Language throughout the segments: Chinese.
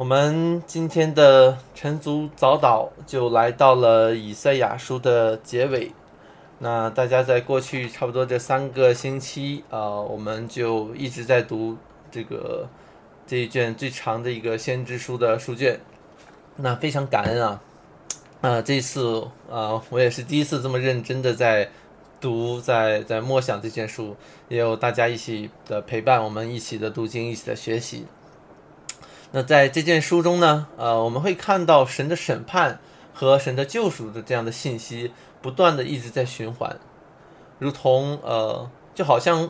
我们今天的晨读早祷就来到了以赛亚书的结尾。那大家在过去差不多这三个星期啊、我们就一直在读这个这一卷最长的一个先知书的书卷。那非常感恩啊！啊、这次啊、我也是第一次这么认真的在读，在在默想这卷书，也有大家一起的陪伴，我们一起的读经，一起的学习。那在这件书中呢，呃，我们会看到神的审判和神的救赎的这样的信息，不断的一直在循环，如同呃，就好像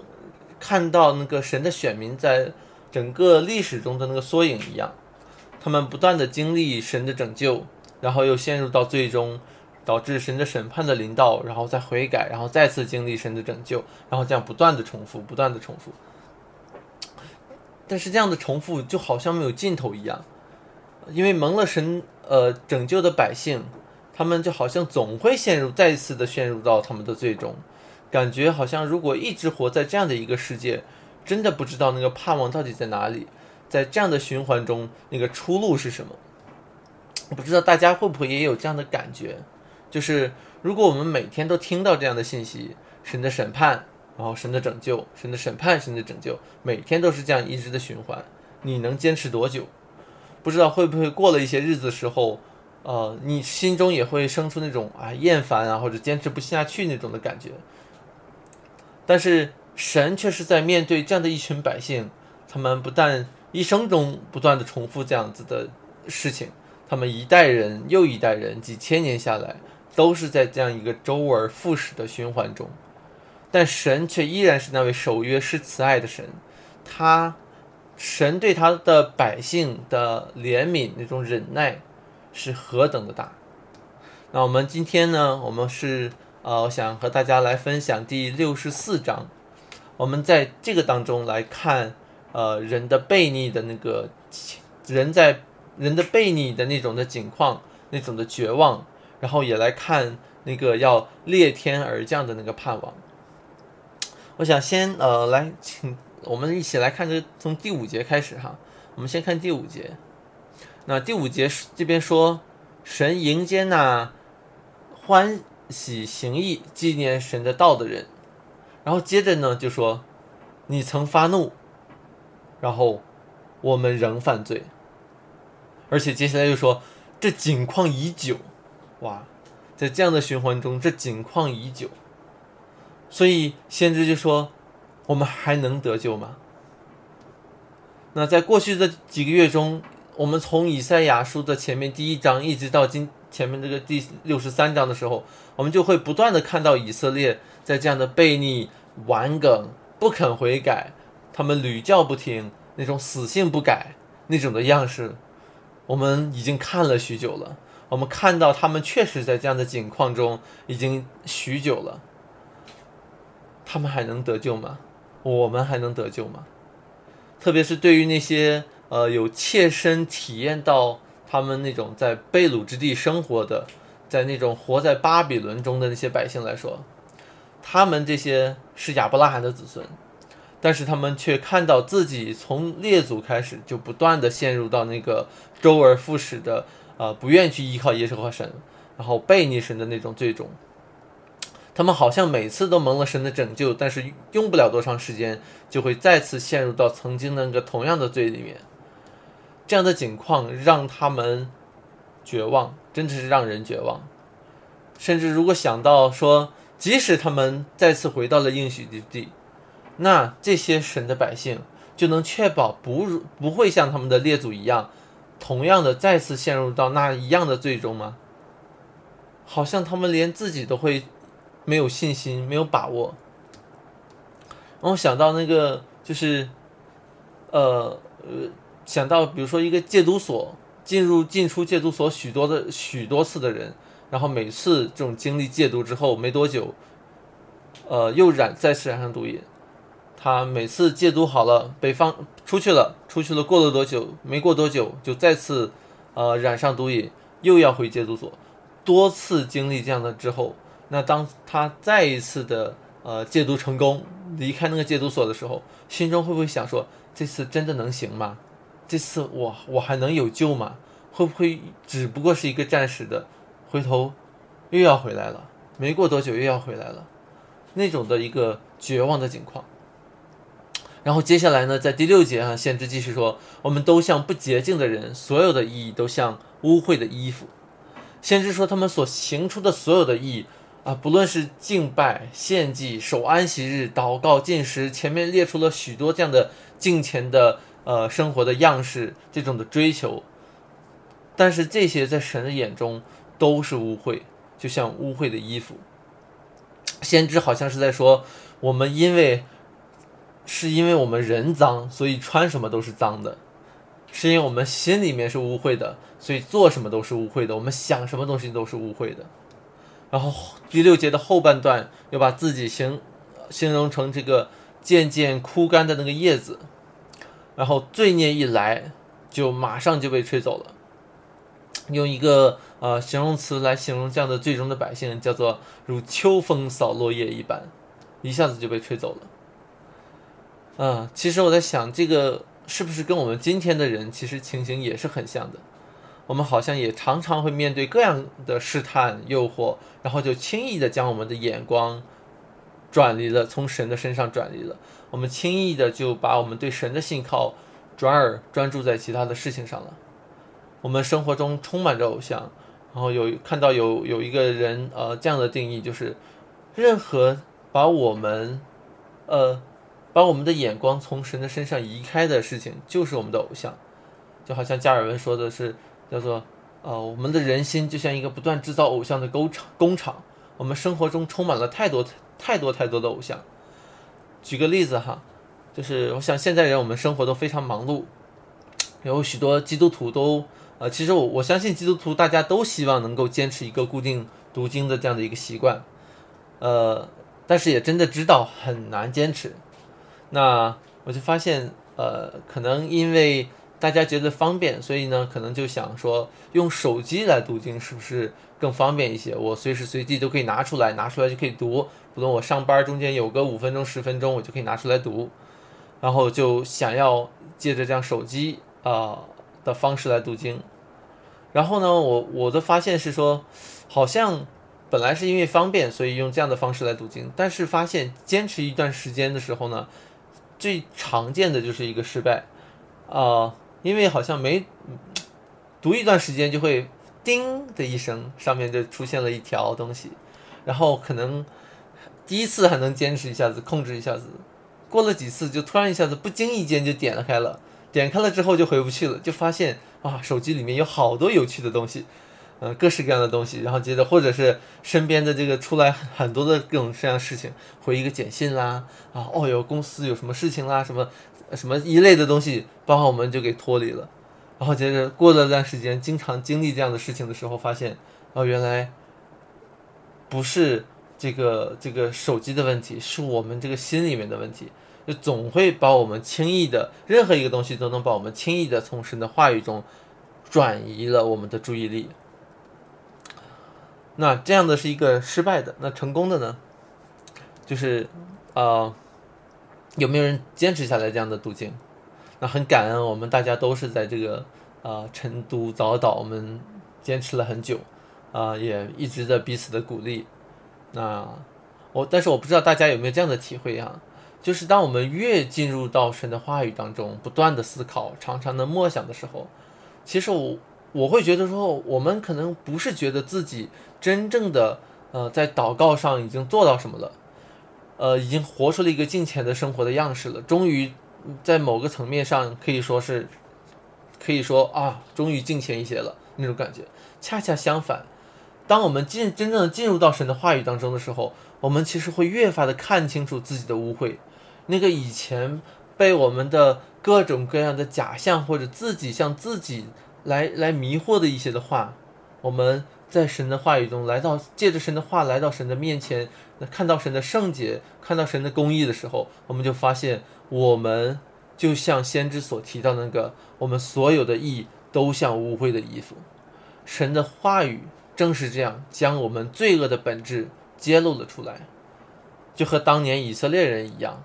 看到那个神的选民在整个历史中的那个缩影一样，他们不断的经历神的拯救，然后又陷入到最终，导致神的审判的临到，然后再悔改，然后再次经历神的拯救，然后这样不断的重复，不断的重复。但是这样的重复就好像没有尽头一样，因为蒙了神呃拯救的百姓，他们就好像总会陷入再一次的陷入到他们的最终，感觉好像如果一直活在这样的一个世界，真的不知道那个盼望到底在哪里，在这样的循环中，那个出路是什么？我不知道大家会不会也有这样的感觉，就是如果我们每天都听到这样的信息，神的审判，然后神的拯救，神的审判，神的拯救，每天都是这样一直的循环，你能坚持多久？不知道会不会过了一些日子时候，呃，你心中也会生出那种啊厌烦啊或者坚持不下去那种的感觉。但是神却是在面对这样的一群百姓，他们不但一生中不断的重复这样子的事情，他们一代人又一代人，几千年下来，都是在这样一个周而复始的循环中。但神却依然是那位守约施慈爱的神，他神对他的百姓的怜悯那种忍耐是何等的大。那我们今天呢，我们是呃想和大家来分享第六十四章，我们在这个当中来看呃人的悖逆的那个人在人的悖逆的那种的境况，那种的绝望，然后也来看那个要裂天而降的那个盼望。我想先呃来请我们一起来看这从第五节开始哈，我们先看第五节。那第五节是这边说，神迎接那欢喜行义、纪念神的道的人，然后接着呢就说，你曾发怒，然后我们仍犯罪，而且接下来又说这景况已久，哇，在这样的循环中，这景况已久。所以先知就说：“我们还能得救吗？”那在过去的几个月中，我们从以赛亚书的前面第一章一直到今前面这个第六十三章的时候，我们就会不断的看到以色列在这样的悖逆、顽梗、不肯悔改，他们屡教不听，那种死性不改那种的样式，我们已经看了许久了。我们看到他们确实在这样的境况中已经许久了。他们还能得救吗？我们还能得救吗？特别是对于那些呃有切身体验到他们那种在被掳之地生活的，在那种活在巴比伦中的那些百姓来说，他们这些是亚伯拉罕的子孙，但是他们却看到自己从列祖开始就不断的陷入到那个周而复始的呃不愿去依靠耶和华神，然后背逆神的那种最终。他们好像每次都蒙了神的拯救，但是用不了多长时间，就会再次陷入到曾经那个同样的罪里面。这样的境况让他们绝望，真的是让人绝望。甚至如果想到说，即使他们再次回到了应许之地，那这些神的百姓就能确保不不会像他们的列祖一样，同样的再次陷入到那一样的罪中吗？好像他们连自己都会。没有信心，没有把握。然后想到那个，就是，呃呃，想到比如说一个戒毒所，进入进出戒毒所许多的许多次的人，然后每次这种经历戒毒之后没多久，呃，又染再次染上毒瘾。他每次戒毒好了，被放出去了，出去了，过了多久？没过多久就再次，呃，染上毒瘾，又要回戒毒所。多次经历这样的之后。那当他再一次的呃戒毒成功，离开那个戒毒所的时候，心中会不会想说：这次真的能行吗？这次我我还能有救吗？会不会只不过是一个暂时的？回头又要回来了，没过多久又要回来了，那种的一个绝望的境况。然后接下来呢，在第六节啊，先知继续说：我们都像不洁净的人，所有的意义都像污秽的衣服。先知说，他们所行出的所有的意义啊，不论是敬拜、献祭、守安息日、祷告、进食，前面列出了许多这样的敬虔的呃生活的样式，这种的追求。但是这些在神的眼中都是污秽，就像污秽的衣服。先知好像是在说，我们因为。是因为我们人脏，所以穿什么都是脏的；是因为我们心里面是污秽的，所以做什么都是污秽的。我们想什么东西都是污秽的。然后第六节的后半段又把自己形形容成这个渐渐枯干的那个叶子，然后罪孽一来，就马上就被吹走了。用一个呃形容词来形容这样的最终的百姓，叫做如秋风扫落叶一般，一下子就被吹走了。嗯，其实我在想，这个是不是跟我们今天的人其实情形也是很像的？我们好像也常常会面对各样的试探、诱惑，然后就轻易的将我们的眼光转离了，从神的身上转离了。我们轻易的就把我们对神的信靠转而专注在其他的事情上了。我们生活中充满着偶像，然后有看到有有一个人呃这样的定义，就是任何把我们呃。把我们的眼光从神的身上移开的事情，就是我们的偶像。就好像加尔文说的是，叫做呃，我们的人心就像一个不断制造偶像的工厂。工厂，我们生活中充满了太多太多太多的偶像。举个例子哈，就是我想现在人我们生活都非常忙碌，有许多基督徒都呃，其实我我相信基督徒大家都希望能够坚持一个固定读经的这样的一个习惯，呃，但是也真的知道很难坚持。那我就发现，呃，可能因为大家觉得方便，所以呢，可能就想说用手机来读经是不是更方便一些？我随时随地都可以拿出来，拿出来就可以读。不论我上班中间有个五分钟、十分钟，我就可以拿出来读。然后就想要借着这样手机啊的方式来读经。然后呢，我我的发现是说，好像本来是因为方便，所以用这样的方式来读经，但是发现坚持一段时间的时候呢。最常见的就是一个失败，啊，因为好像没读一段时间就会叮的一声，上面就出现了一条东西，然后可能第一次还能坚持一下子，控制一下子，过了几次就突然一下子不经意间就点了开了，点开了之后就回不去了，就发现啊，手机里面有好多有趣的东西。嗯，各式各样的东西，然后接着或者是身边的这个出来很多的各种各样事情，回一个简讯啦，啊，哦哟公司有什么事情啦，什么什么一类的东西，把我们就给脱离了。然后接着过了段时间，经常经历这样的事情的时候，发现哦，原来不是这个这个手机的问题，是我们这个心里面的问题，就总会把我们轻易的任何一个东西都能把我们轻易的从神的话语中转移了我们的注意力。那这样的是一个失败的，那成功的呢？就是，呃，有没有人坚持下来这样的途径？那很感恩，我们大家都是在这个呃晨读早祷，我们坚持了很久，啊，也一直在彼此的鼓励。那我，但是我不知道大家有没有这样的体会啊？就是当我们越进入到神的话语当中，不断的思考，常常的默想的时候，其实我。我会觉得说，我们可能不是觉得自己真正的呃在祷告上已经做到什么了，呃，已经活出了一个敬虔的生活的样式了。终于在某个层面上可以说是，可以说啊，终于敬虔一些了那种感觉。恰恰相反，当我们进真正的进入到神的话语当中的时候，我们其实会越发的看清楚自己的污秽，那个以前被我们的各种各样的假象或者自己向自己。来来迷惑的一些的话，我们在神的话语中来到，借着神的话来到神的面前，看到神的圣洁，看到神的公义的时候，我们就发现，我们就像先知所提到那个，我们所有的义都像污秽的衣服。神的话语正是这样，将我们罪恶的本质揭露了出来，就和当年以色列人一样，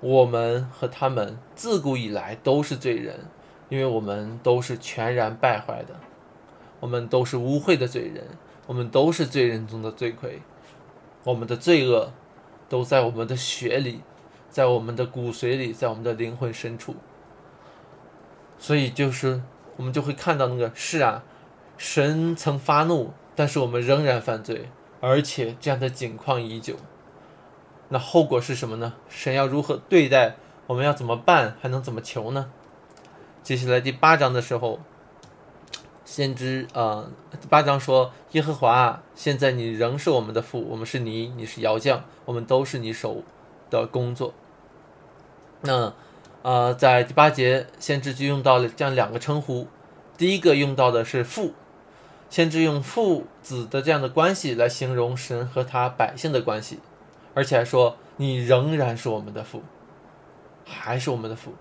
我们和他们自古以来都是罪人。因为我们都是全然败坏的，我们都是污秽的罪人，我们都是罪人中的罪魁，我们的罪恶都在我们的血里，在我们的骨髓里，在我们的灵魂深处。所以就是我们就会看到那个是啊，神曾发怒，但是我们仍然犯罪，而且这样的境况已久。那后果是什么呢？神要如何对待？我们要怎么办？还能怎么求呢？接下来第八章的时候，先知啊，第八章说：“耶和华，现在你仍是我们的父，我们是你，你是窑匠，我们都是你手的工作。”那呃，在第八节，先知就用到了这样两个称呼。第一个用到的是父，先知用父子的这样的关系来形容神和他百姓的关系，而且还说：“你仍然是我们的父，还是我们的父。”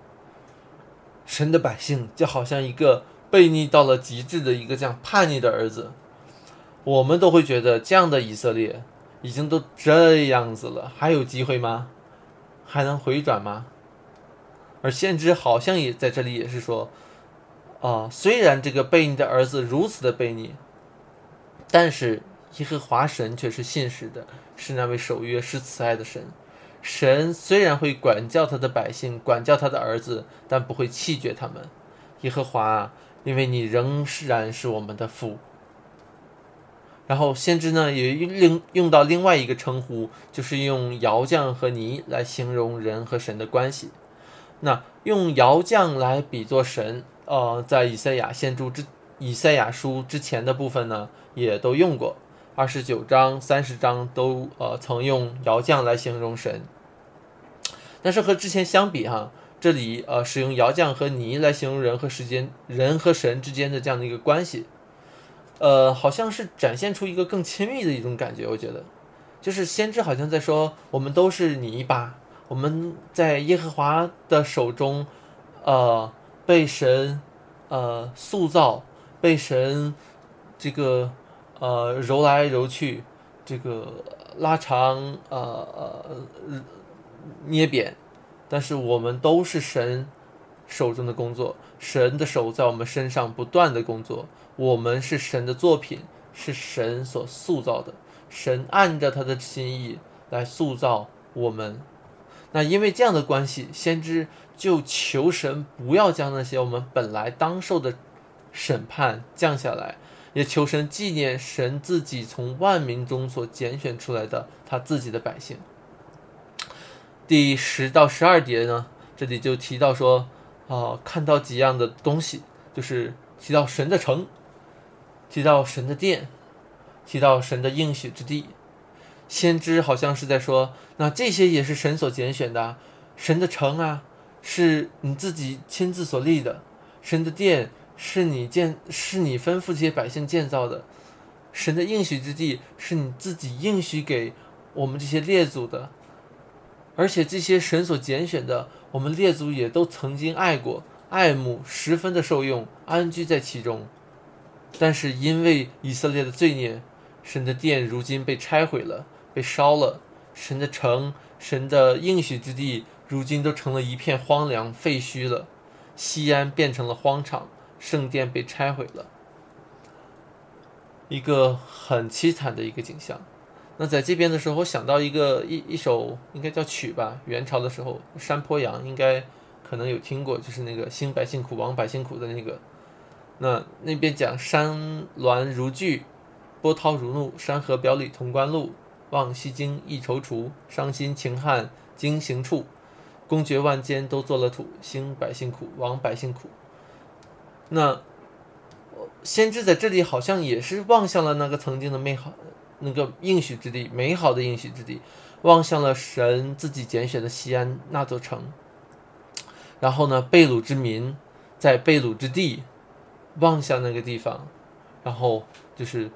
神的百姓就好像一个悖逆到了极致的一个这样叛逆的儿子，我们都会觉得这样的以色列已经都这样子了，还有机会吗？还能回转吗？而先知好像也在这里也是说，啊，虽然这个悖逆的儿子如此的悖逆，但是耶和华神却是信实的，是那位守约、是慈爱的神。神虽然会管教他的百姓，管教他的儿子，但不会弃绝他们。耶和华，因为你仍然是我们的父。然后先知呢也用用到另外一个称呼，就是用窑匠和泥来形容人和神的关系。那用窑匠来比作神，呃，在以赛亚先知之以赛亚书之前的部分呢，也都用过。二十九章、三十章都呃曾用窑匠来形容神，但是和之前相比哈，这里呃使用窑匠和泥来形容人和时间、人和神之间的这样的一个关系，呃，好像是展现出一个更亲密的一种感觉。我觉得，就是先知好像在说，我们都是泥巴，我们在耶和华的手中，呃，被神呃塑造，被神这个。呃，揉来揉去，这个拉长，呃呃，捏扁，但是我们都是神手中的工作，神的手在我们身上不断的工作，我们是神的作品，是神所塑造的，神按着他的心意来塑造我们。那因为这样的关系，先知就求神不要将那些我们本来当受的审判降下来。也求神纪念神自己从万民中所拣选出来的他自己的百姓。第十到十二节呢，这里就提到说，啊，看到几样的东西，就是提到神的城，提到神的殿，提到神的应许之地。先知好像是在说，那这些也是神所拣选的，神的城啊，是你自己亲自所立的，神的殿。是你建，是你吩咐这些百姓建造的，神的应许之地是你自己应许给我们这些列祖的，而且这些神所拣选的，我们列祖也都曾经爱过、爱慕，十分的受用，安居在其中。但是因为以色列的罪孽，神的殿如今被拆毁了，被烧了，神的城、神的应许之地如今都成了一片荒凉废墟了，西安变成了荒场。圣殿被拆毁了，一个很凄惨的一个景象。那在这边的时候，我想到一个一一首应该叫曲吧，元朝的时候，山坡羊应该可能有听过，就是那个“兴百姓苦，亡百姓苦”的那个。那那边讲山峦如聚，波涛如怒，山河表里潼关路，望西京一踌躇，伤心秦汉经行处，公爵万间都做了土，兴百姓苦，亡百姓苦。那先知在这里好像也是望向了那个曾经的美好，那个应许之地，美好的应许之地，望向了神自己拣选的西安那座城。然后呢，贝鲁之民在贝鲁之地望向那个地方，然后就是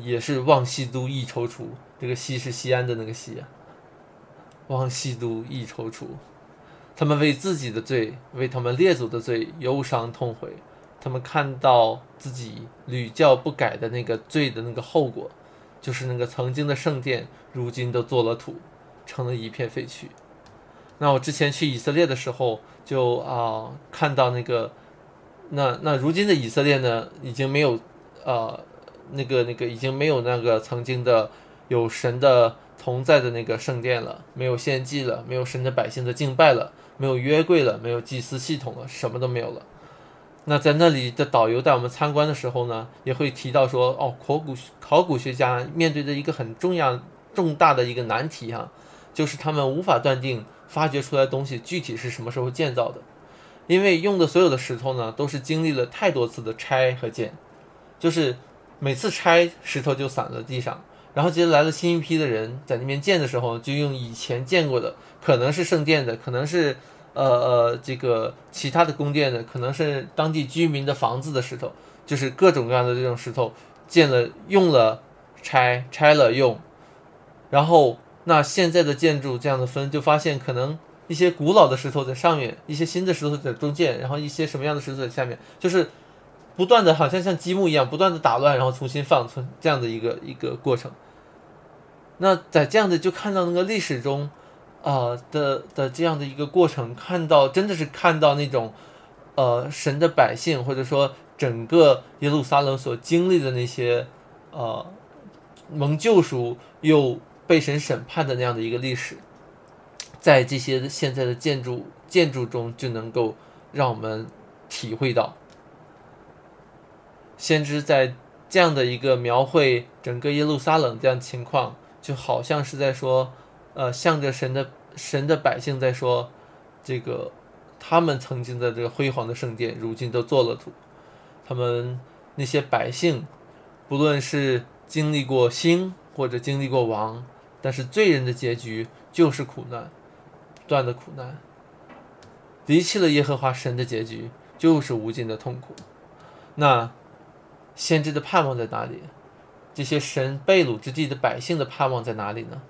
也是望西都亦踌躇，这个西是西安的那个西啊，望西都亦踌躇。他们为自己的罪，为他们列祖的罪忧伤痛悔。他们看到自己屡教不改的那个罪的那个后果，就是那个曾经的圣殿，如今都做了土，成了一片废墟。那我之前去以色列的时候，就啊看到那个那那如今的以色列呢，已经没有呃那个那个已经没有那个曾经的有神的同在的那个圣殿了，没有献祭了，没有神的百姓的敬拜了，没有约柜了，没有祭祀系统了，什么都没有了。那在那里的导游带我们参观的时候呢，也会提到说，哦，考古考古学家面对的一个很重要重大的一个难题哈，就是他们无法断定发掘出来的东西具体是什么时候建造的，因为用的所有的石头呢，都是经历了太多次的拆和建，就是每次拆石头就散在地上，然后接着来了新一批的人在那边建的时候，就用以前见过的，可能是圣殿的，可能是。呃呃，这个其他的宫殿呢，可能是当地居民的房子的石头，就是各种各样的这种石头，建了用了拆，拆了用，然后那现在的建筑这样的分，就发现可能一些古老的石头在上面，一些新的石头在中间，然后一些什么样的石头在下面，就是不断的好像像积木一样，不断的打乱，然后重新放存这样的一个一个过程。那在这样的就看到那个历史中。啊的的这样的一个过程，看到真的是看到那种，呃，神的百姓或者说整个耶路撒冷所经历的那些，呃，蒙救赎又被神审判的那样的一个历史，在这些现在的建筑建筑中就能够让我们体会到，先知在这样的一个描绘整个耶路撒冷这样情况，就好像是在说。呃，向着神的神的百姓在说，这个他们曾经的这个辉煌的圣殿，如今都做了土。他们那些百姓，不论是经历过兴或者经历过亡，但是罪人的结局就是苦难，不断的苦难。离弃了耶和华神的结局就是无尽的痛苦。那先知的盼望在哪里？这些神被掳之地的百姓的盼望在哪里呢？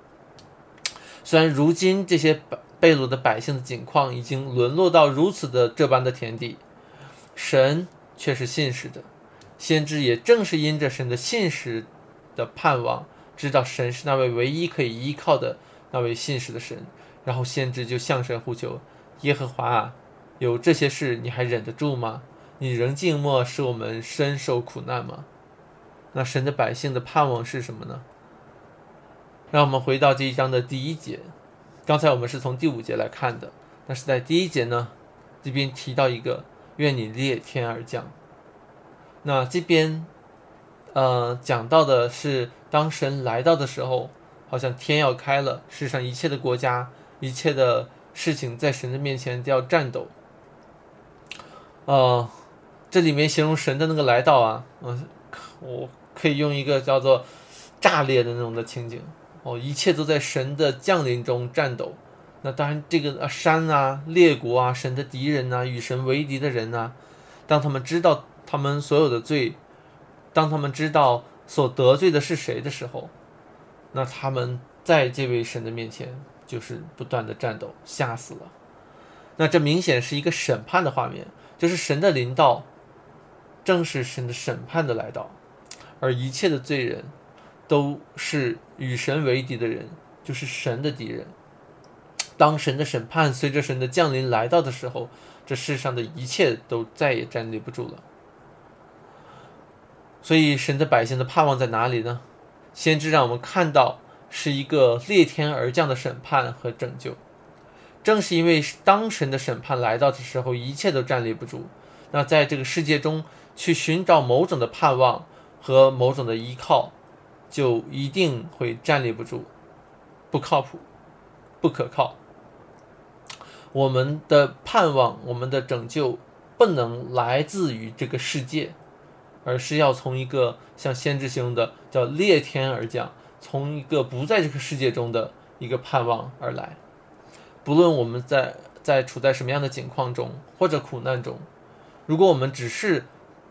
虽然如今这些被掳的百姓的境况已经沦落到如此的这般的田地，神却是信实的。先知也正是因着神的信实的盼望，知道神是那位唯一可以依靠的那位信实的神，然后先知就向神呼求：“耶和华啊，有这些事你还忍得住吗？你仍静默，使我们深受苦难吗？”那神的百姓的盼望是什么呢？让我们回到这一章的第一节。刚才我们是从第五节来看的，但是在第一节呢，这边提到一个“愿你裂天而降”。那这边，呃，讲到的是当神来到的时候，好像天要开了，世上一切的国家、一切的事情在神的面前都要颤抖。呃，这里面形容神的那个来到啊，嗯，我可以用一个叫做炸裂的那种的情景。哦，一切都在神的降临中战斗。那当然，这个山啊、列国啊、神的敌人呐、与神为敌的人呐，当他们知道他们所有的罪，当他们知道所得罪的是谁的时候，那他们在这位神的面前就是不断的战斗，吓死了。那这明显是一个审判的画面，就是神的临到，正是神的审判的来到，而一切的罪人。都是与神为敌的人，就是神的敌人。当神的审判随着神的降临来到的时候，这世上的一切都再也站立不住了。所以，神的百姓的盼望在哪里呢？先知让我们看到是一个裂天而降的审判和拯救。正是因为当神的审判来到的时候，一切都站立不住。那在这个世界中去寻找某种的盼望和某种的依靠。就一定会站立不住，不靠谱，不可靠。我们的盼望，我们的拯救，不能来自于这个世界，而是要从一个像先知形容的叫裂天而降，从一个不在这个世界中的一个盼望而来。不论我们在在处在什么样的境况中或者苦难中，如果我们只是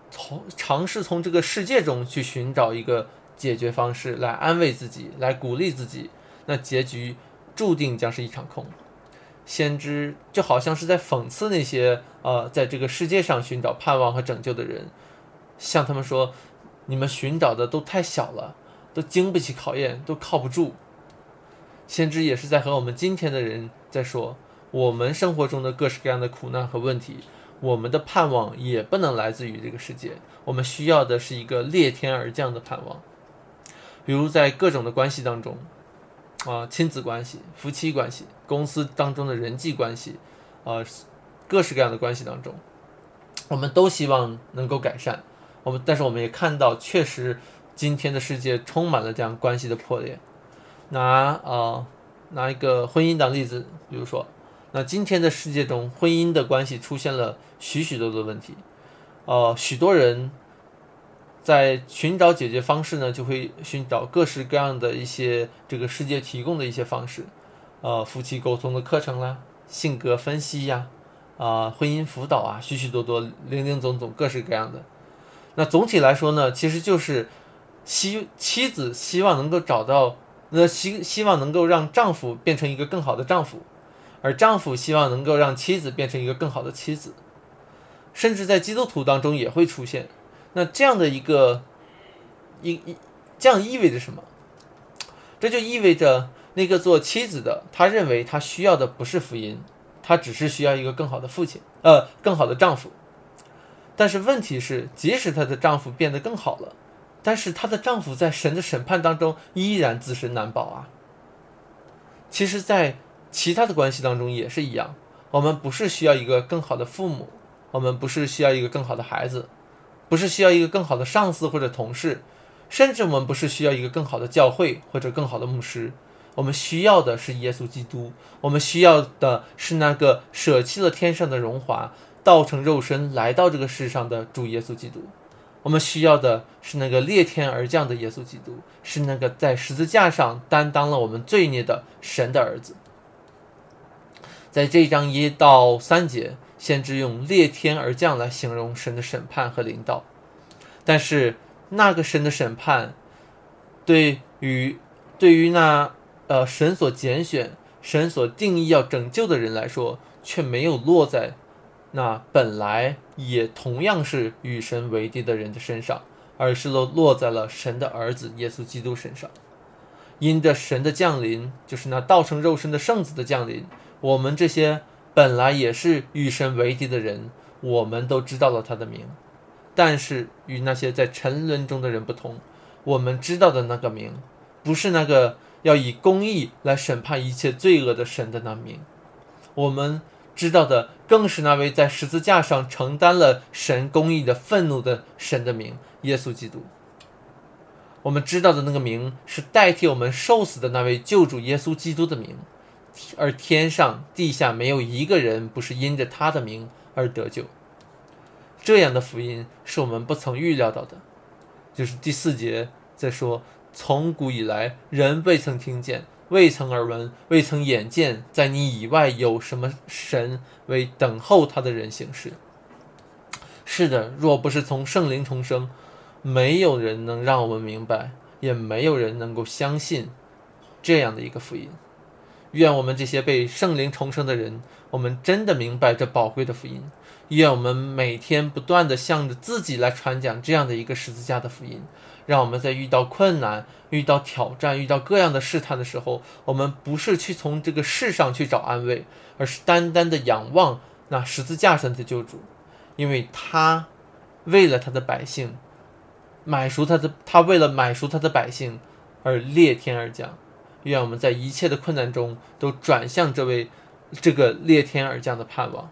从尝试从这个世界中去寻找一个。解决方式来安慰自己，来鼓励自己，那结局注定将是一场空。先知就好像是在讽刺那些呃，在这个世界上寻找盼望和拯救的人，向他们说：你们寻找的都太小了，都经不起考验，都靠不住。先知也是在和我们今天的人在说，我们生活中的各式各样的苦难和问题，我们的盼望也不能来自于这个世界，我们需要的是一个裂天而降的盼望。比如在各种的关系当中，啊，亲子关系、夫妻关系、公司当中的人际关系，啊，各式各样的关系当中，我们都希望能够改善。我们但是我们也看到，确实今天的世界充满了这样关系的破裂。拿啊拿一个婚姻当例子，比如说，那今天的世界中，婚姻的关系出现了许许多多的问题，呃，许多人。在寻找解决方式呢，就会寻找各式各样的一些这个世界提供的一些方式，呃，夫妻沟通的课程啦，性格分析呀，啊，婚姻辅导啊，许许多多，零零总总，各式各样的。那总体来说呢，其实就是希妻子希望能够找到，那希希望能够让丈夫变成一个更好的丈夫，而丈夫希望能够让妻子变成一个更好的妻子，甚至在基督徒当中也会出现。那这样的一个，一一这样意味着什么？这就意味着那个做妻子的，他认为他需要的不是福音，他只是需要一个更好的父亲，呃，更好的丈夫。但是问题是，即使她的丈夫变得更好了，但是她的丈夫在神的审判当中依然自身难保啊。其实，在其他的关系当中也是一样，我们不是需要一个更好的父母，我们不是需要一个更好的孩子。不是需要一个更好的上司或者同事，甚至我们不是需要一个更好的教会或者更好的牧师，我们需要的是耶稣基督，我们需要的是那个舍弃了天上的荣华，道成肉身来到这个世上的主耶稣基督，我们需要的是那个裂天而降的耶稣基督，是那个在十字架上担当了我们罪孽的神的儿子。在这一章一到三节。先知用裂天而降来形容神的审判和领导，但是那个神的审判，对于对于那呃神所拣选、神所定义要拯救的人来说，却没有落在那本来也同样是与神为敌的人的身上，而是落落在了神的儿子耶稣基督身上。因着神的降临，就是那道成肉身的圣子的降临，我们这些。本来也是与神为敌的人，我们都知道了他的名，但是与那些在沉沦中的人不同，我们知道的那个名，不是那个要以公义来审判一切罪恶的神的那名，我们知道的更是那位在十字架上承担了神公义的愤怒的神的名——耶稣基督。我们知道的那个名，是代替我们受死的那位救主耶稣基督的名。而天上地下没有一个人不是因着他的名而得救。这样的福音是我们不曾预料到的。就是第四节在说：“从古以来，人未曾听见，未曾耳闻，未曾眼见，在你以外有什么神为等候他的人行事。”是的，若不是从圣灵重生，没有人能让我们明白，也没有人能够相信这样的一个福音。愿我们这些被圣灵重生的人，我们真的明白这宝贵的福音。愿我们每天不断的向着自己来传讲这样的一个十字架的福音，让我们在遇到困难、遇到挑战、遇到各样的试探的时候，我们不是去从这个世上去找安慰，而是单单的仰望那十字架上的救主，因为他为了他的百姓买赎他的，他为了买赎他的百姓而裂天而降。愿我们在一切的困难中都转向这位这个裂天而降的盼望。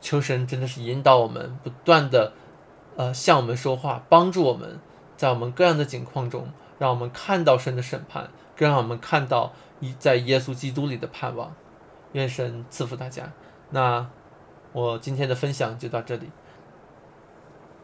求神真的是引导我们，不断的呃向我们说话，帮助我们在我们各样的境况中，让我们看到神的审判，更让我们看到一在耶稣基督里的盼望。愿神赐福大家。那我今天的分享就到这里。